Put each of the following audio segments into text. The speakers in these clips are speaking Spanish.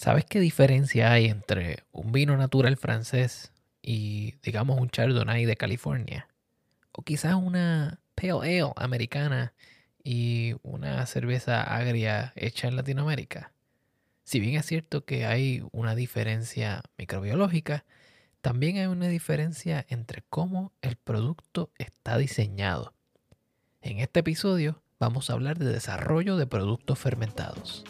¿Sabes qué diferencia hay entre un vino natural francés y, digamos, un Chardonnay de California? O quizás una Pale Ale americana y una cerveza agria hecha en Latinoamérica. Si bien es cierto que hay una diferencia microbiológica, también hay una diferencia entre cómo el producto está diseñado. En este episodio vamos a hablar de desarrollo de productos fermentados.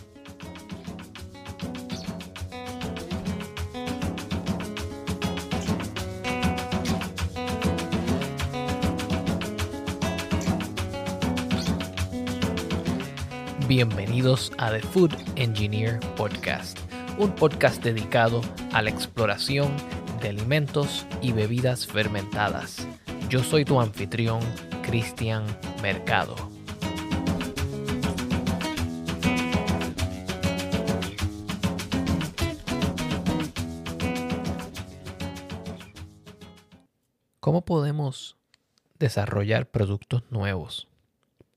Bienvenidos a The Food Engineer Podcast, un podcast dedicado a la exploración de alimentos y bebidas fermentadas. Yo soy tu anfitrión, Cristian Mercado. ¿Cómo podemos desarrollar productos nuevos?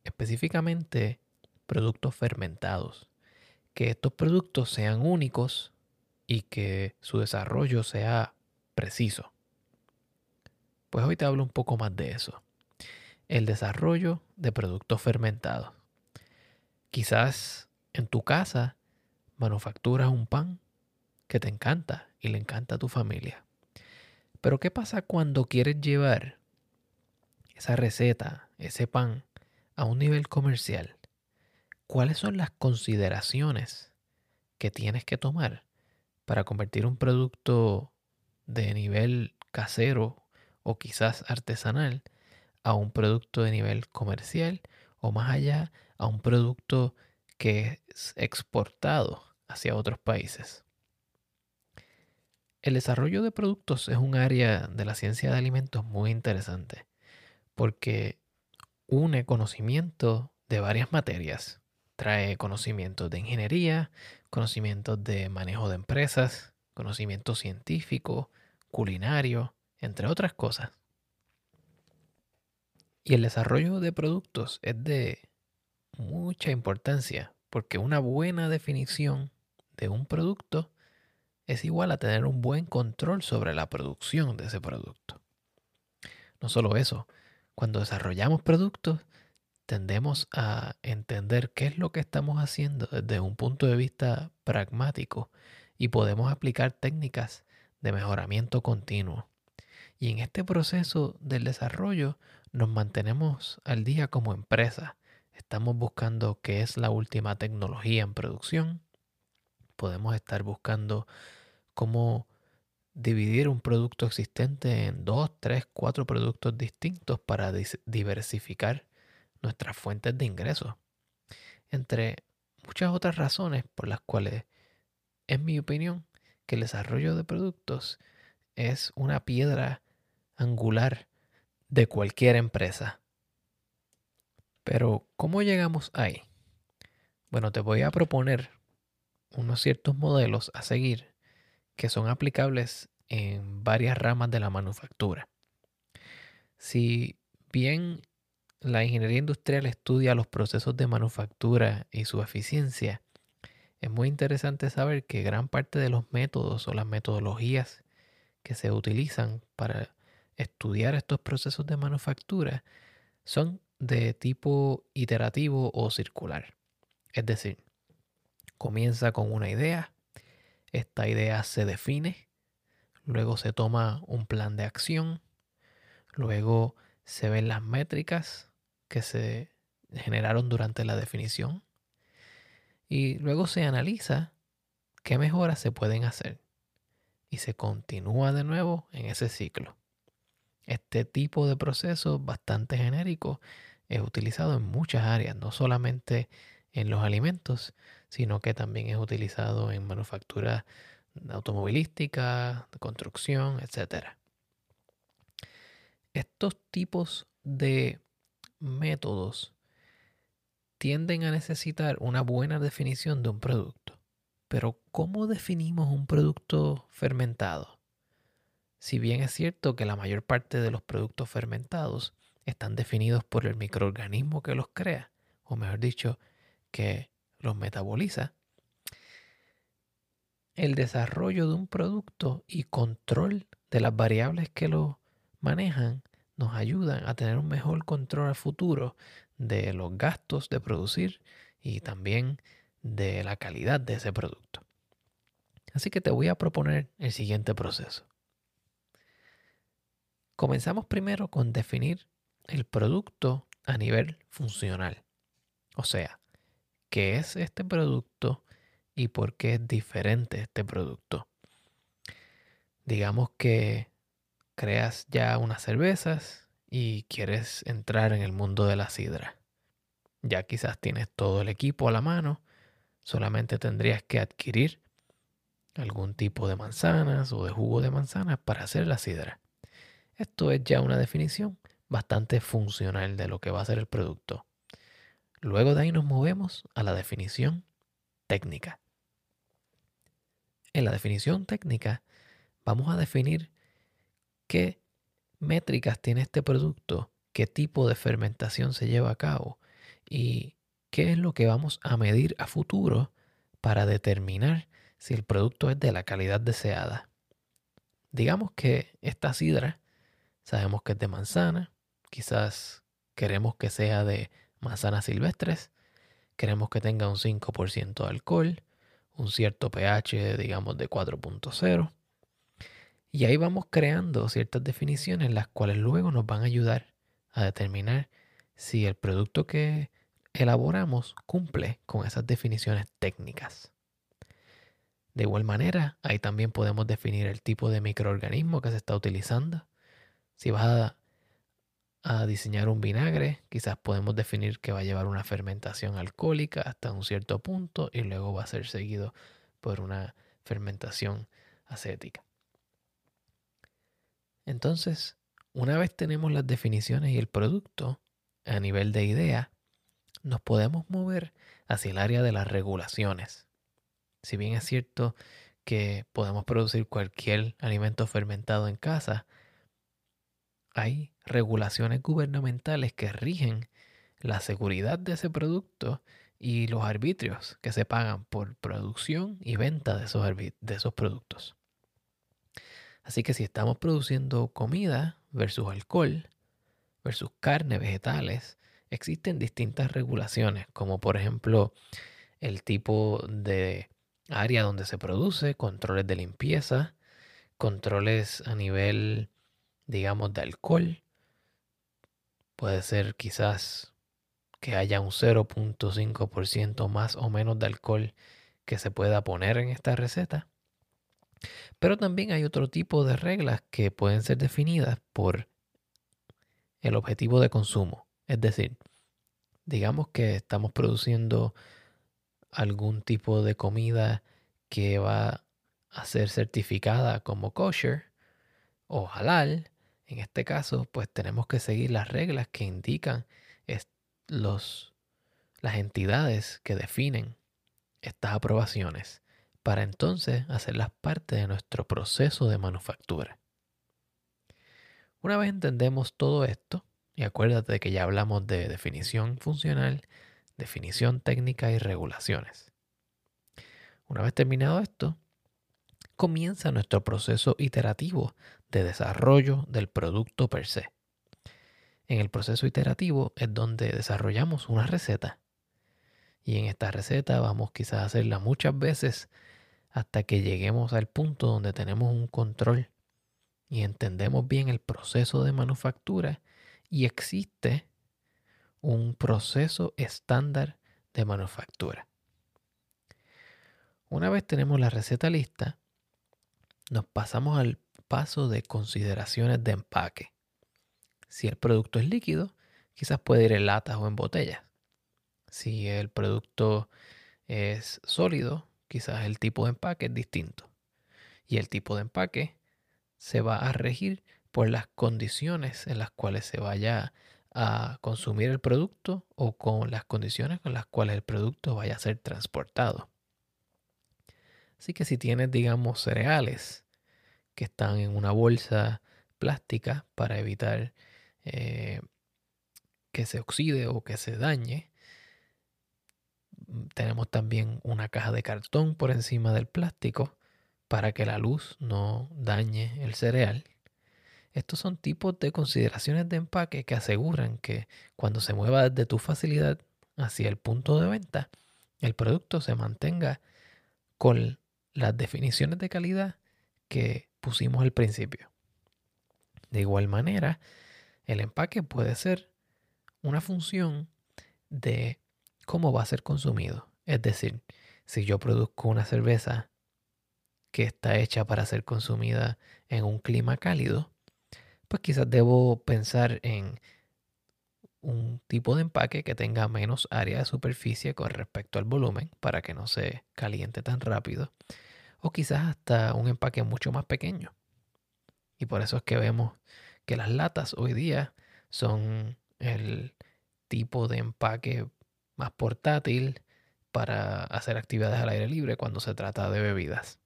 Específicamente, productos fermentados. Que estos productos sean únicos y que su desarrollo sea preciso. Pues hoy te hablo un poco más de eso. El desarrollo de productos fermentados. Quizás en tu casa manufacturas un pan que te encanta y le encanta a tu familia. Pero ¿qué pasa cuando quieres llevar esa receta, ese pan, a un nivel comercial? ¿Cuáles son las consideraciones que tienes que tomar para convertir un producto de nivel casero o quizás artesanal a un producto de nivel comercial o más allá a un producto que es exportado hacia otros países? El desarrollo de productos es un área de la ciencia de alimentos muy interesante porque une conocimiento de varias materias Trae conocimientos de ingeniería, conocimientos de manejo de empresas, conocimiento científico, culinario, entre otras cosas. Y el desarrollo de productos es de mucha importancia porque una buena definición de un producto es igual a tener un buen control sobre la producción de ese producto. No solo eso, cuando desarrollamos productos tendemos a entender qué es lo que estamos haciendo desde un punto de vista pragmático y podemos aplicar técnicas de mejoramiento continuo. Y en este proceso del desarrollo nos mantenemos al día como empresa. Estamos buscando qué es la última tecnología en producción. Podemos estar buscando cómo dividir un producto existente en dos, tres, cuatro productos distintos para diversificar nuestras fuentes de ingresos. Entre muchas otras razones por las cuales, en mi opinión, que el desarrollo de productos es una piedra angular de cualquier empresa. Pero, ¿cómo llegamos ahí? Bueno, te voy a proponer unos ciertos modelos a seguir que son aplicables en varias ramas de la manufactura. Si bien la ingeniería industrial estudia los procesos de manufactura y su eficiencia. Es muy interesante saber que gran parte de los métodos o las metodologías que se utilizan para estudiar estos procesos de manufactura son de tipo iterativo o circular. Es decir, comienza con una idea, esta idea se define, luego se toma un plan de acción, luego se ven las métricas, que se generaron durante la definición y luego se analiza qué mejoras se pueden hacer y se continúa de nuevo en ese ciclo. Este tipo de proceso bastante genérico es utilizado en muchas áreas, no solamente en los alimentos, sino que también es utilizado en manufactura automovilística, construcción, etc. Estos tipos de métodos tienden a necesitar una buena definición de un producto. Pero ¿cómo definimos un producto fermentado? Si bien es cierto que la mayor parte de los productos fermentados están definidos por el microorganismo que los crea, o mejor dicho, que los metaboliza, el desarrollo de un producto y control de las variables que lo manejan nos ayudan a tener un mejor control al futuro de los gastos de producir y también de la calidad de ese producto. Así que te voy a proponer el siguiente proceso. Comenzamos primero con definir el producto a nivel funcional. O sea, ¿qué es este producto y por qué es diferente este producto? Digamos que creas ya unas cervezas y quieres entrar en el mundo de la sidra. Ya quizás tienes todo el equipo a la mano, solamente tendrías que adquirir algún tipo de manzanas o de jugo de manzanas para hacer la sidra. Esto es ya una definición bastante funcional de lo que va a ser el producto. Luego de ahí nos movemos a la definición técnica. En la definición técnica vamos a definir qué métricas tiene este producto, qué tipo de fermentación se lleva a cabo y qué es lo que vamos a medir a futuro para determinar si el producto es de la calidad deseada. Digamos que esta sidra sabemos que es de manzana, quizás queremos que sea de manzanas silvestres, queremos que tenga un 5% de alcohol, un cierto pH, digamos, de 4.0 y ahí vamos creando ciertas definiciones las cuales luego nos van a ayudar a determinar si el producto que elaboramos cumple con esas definiciones técnicas. De igual manera, ahí también podemos definir el tipo de microorganismo que se está utilizando. Si vas a, a, diseñar un vinagre, quizás podemos definir que va a llevar una fermentación alcohólica hasta un cierto punto y luego va a ser seguido por una fermentación acética. Entonces, una vez tenemos las definiciones y el producto a nivel de idea, nos podemos mover hacia el área de las regulaciones. Si bien es cierto que podemos producir cualquier alimento fermentado en casa, hay regulaciones gubernamentales que rigen la seguridad de ese producto y los arbitrios que se pagan por producción y venta de esos, de esos productos. Así que si estamos produciendo comida versus alcohol, versus carne, vegetales, existen distintas regulaciones, como por ejemplo el tipo de área donde se produce, controles de limpieza, controles a nivel, digamos, de alcohol. Puede ser quizás que haya un 0.5% más o menos de alcohol que se pueda poner en esta receta. Pero también hay otro tipo de reglas que pueden ser definidas por el objetivo de consumo. Es decir, digamos que estamos produciendo algún tipo de comida que va a ser certificada como kosher o halal. En este caso, pues tenemos que seguir las reglas que indican los, las entidades que definen estas aprobaciones para entonces hacerlas parte de nuestro proceso de manufactura. Una vez entendemos todo esto, y acuérdate de que ya hablamos de definición funcional, definición técnica y regulaciones. Una vez terminado esto, comienza nuestro proceso iterativo de desarrollo del producto per se. En el proceso iterativo es donde desarrollamos una receta. Y en esta receta vamos quizás a hacerla muchas veces hasta que lleguemos al punto donde tenemos un control y entendemos bien el proceso de manufactura y existe un proceso estándar de manufactura. Una vez tenemos la receta lista, nos pasamos al paso de consideraciones de empaque. Si el producto es líquido, quizás puede ir en latas o en botellas. Si el producto es sólido, quizás el tipo de empaque es distinto. Y el tipo de empaque se va a regir por las condiciones en las cuales se vaya a consumir el producto o con las condiciones con las cuales el producto vaya a ser transportado. Así que si tienes, digamos, cereales que están en una bolsa plástica para evitar eh, que se oxide o que se dañe, tenemos también una caja de cartón por encima del plástico para que la luz no dañe el cereal. Estos son tipos de consideraciones de empaque que aseguran que cuando se mueva desde tu facilidad hacia el punto de venta, el producto se mantenga con las definiciones de calidad que pusimos al principio. De igual manera, el empaque puede ser una función de cómo va a ser consumido. Es decir, si yo produzco una cerveza que está hecha para ser consumida en un clima cálido, pues quizás debo pensar en un tipo de empaque que tenga menos área de superficie con respecto al volumen para que no se caliente tan rápido. O quizás hasta un empaque mucho más pequeño. Y por eso es que vemos que las latas hoy día son el tipo de empaque más portátil para hacer actividades al aire libre cuando se trata de bebidas.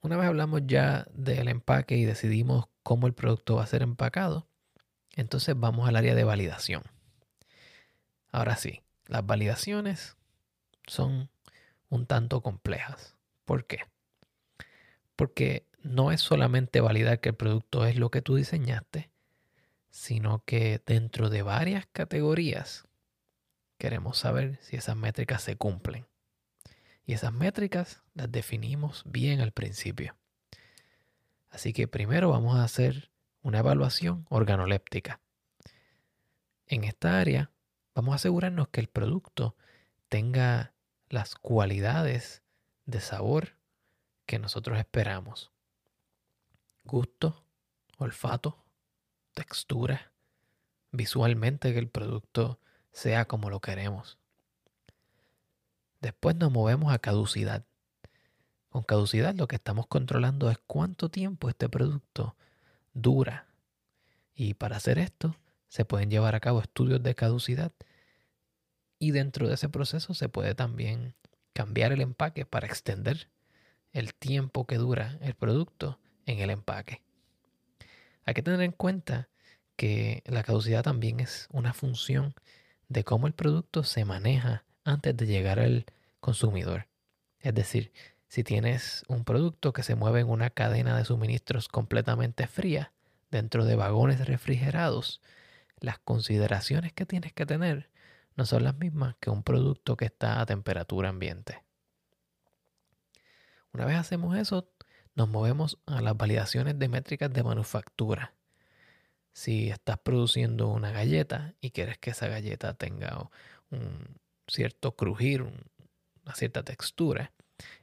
Una vez hablamos ya del empaque y decidimos cómo el producto va a ser empacado, entonces vamos al área de validación. Ahora sí, las validaciones son un tanto complejas. ¿Por qué? Porque no es solamente validar que el producto es lo que tú diseñaste, sino que dentro de varias categorías queremos saber si esas métricas se cumplen. Y esas métricas las definimos bien al principio. Así que primero vamos a hacer una evaluación organoléptica. En esta área vamos a asegurarnos que el producto tenga las cualidades de sabor que nosotros esperamos. Gusto, olfato, textura, visualmente que el producto sea como lo queremos. Después nos movemos a caducidad. Con caducidad lo que estamos controlando es cuánto tiempo este producto dura. Y para hacer esto se pueden llevar a cabo estudios de caducidad y dentro de ese proceso se puede también cambiar el empaque para extender el tiempo que dura el producto en el empaque. Hay que tener en cuenta que la caducidad también es una función de cómo el producto se maneja antes de llegar al consumidor. Es decir, si tienes un producto que se mueve en una cadena de suministros completamente fría, dentro de vagones refrigerados, las consideraciones que tienes que tener no son las mismas que un producto que está a temperatura ambiente. Una vez hacemos eso, nos movemos a las validaciones de métricas de manufactura. Si estás produciendo una galleta y quieres que esa galleta tenga un cierto crujir, una cierta textura,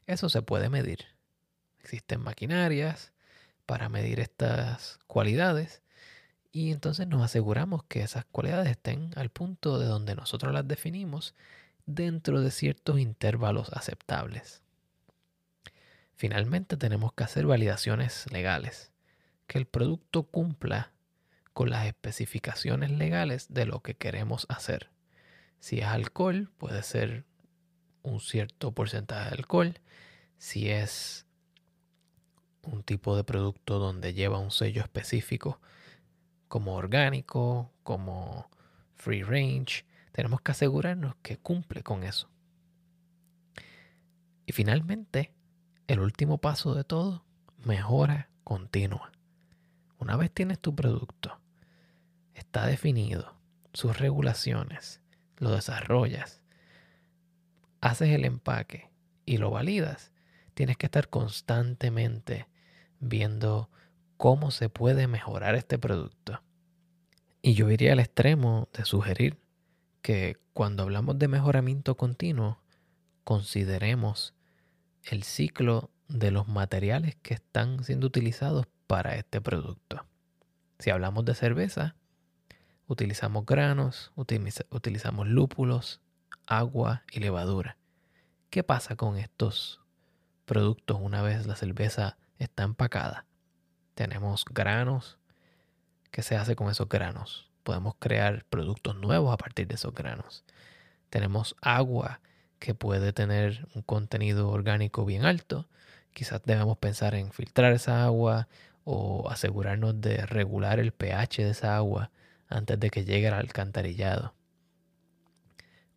eso se puede medir. Existen maquinarias para medir estas cualidades y entonces nos aseguramos que esas cualidades estén al punto de donde nosotros las definimos dentro de ciertos intervalos aceptables. Finalmente tenemos que hacer validaciones legales, que el producto cumpla con las especificaciones legales de lo que queremos hacer. Si es alcohol, puede ser un cierto porcentaje de alcohol. Si es un tipo de producto donde lleva un sello específico, como orgánico, como free range, tenemos que asegurarnos que cumple con eso. Y finalmente, el último paso de todo, mejora continua. Una vez tienes tu producto, está definido, sus regulaciones, lo desarrollas, haces el empaque y lo validas, tienes que estar constantemente viendo cómo se puede mejorar este producto. Y yo iría al extremo de sugerir que cuando hablamos de mejoramiento continuo, consideremos el ciclo de los materiales que están siendo utilizados para este producto. Si hablamos de cerveza, utilizamos granos, utilizamos lúpulos, agua y levadura. ¿Qué pasa con estos productos una vez la cerveza está empacada? Tenemos granos. ¿Qué se hace con esos granos? Podemos crear productos nuevos a partir de esos granos. Tenemos agua que puede tener un contenido orgánico bien alto. Quizás debemos pensar en filtrar esa agua o asegurarnos de regular el pH de esa agua antes de que llegue al alcantarillado.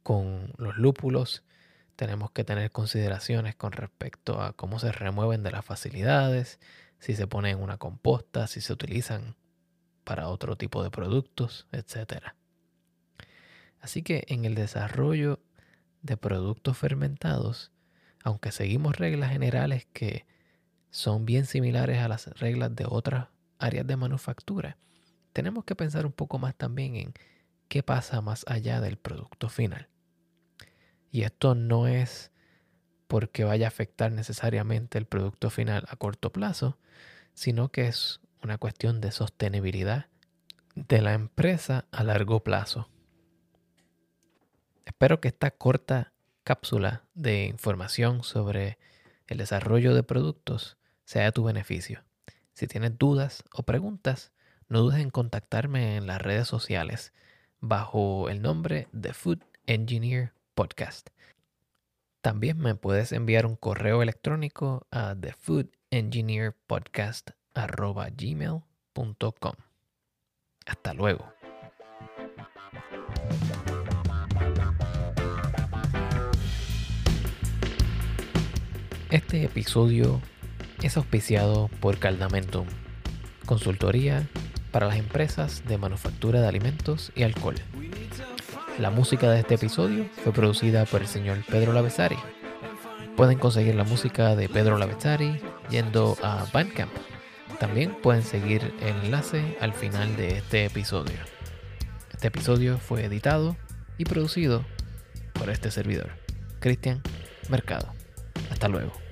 Con los lúpulos tenemos que tener consideraciones con respecto a cómo se remueven de las facilidades, si se ponen en una composta, si se utilizan para otro tipo de productos, etc. Así que en el desarrollo de productos fermentados, aunque seguimos reglas generales que son bien similares a las reglas de otras áreas de manufactura, tenemos que pensar un poco más también en qué pasa más allá del producto final. Y esto no es porque vaya a afectar necesariamente el producto final a corto plazo, sino que es una cuestión de sostenibilidad de la empresa a largo plazo. Espero que esta corta cápsula de información sobre el desarrollo de productos sea de tu beneficio. Si tienes dudas o preguntas, no dudes en contactarme en las redes sociales bajo el nombre de Food Engineer Podcast. También me puedes enviar un correo electrónico a thefoodengineerpodcast.gmail.com. Hasta luego. Este episodio es auspiciado por Caldamentum, consultoría para las empresas de manufactura de alimentos y alcohol. La música de este episodio fue producida por el señor Pedro Lavezari. Pueden conseguir la música de Pedro Lavezari yendo a Bandcamp. También pueden seguir el enlace al final de este episodio. Este episodio fue editado y producido por este servidor, Cristian Mercado. Hasta luego.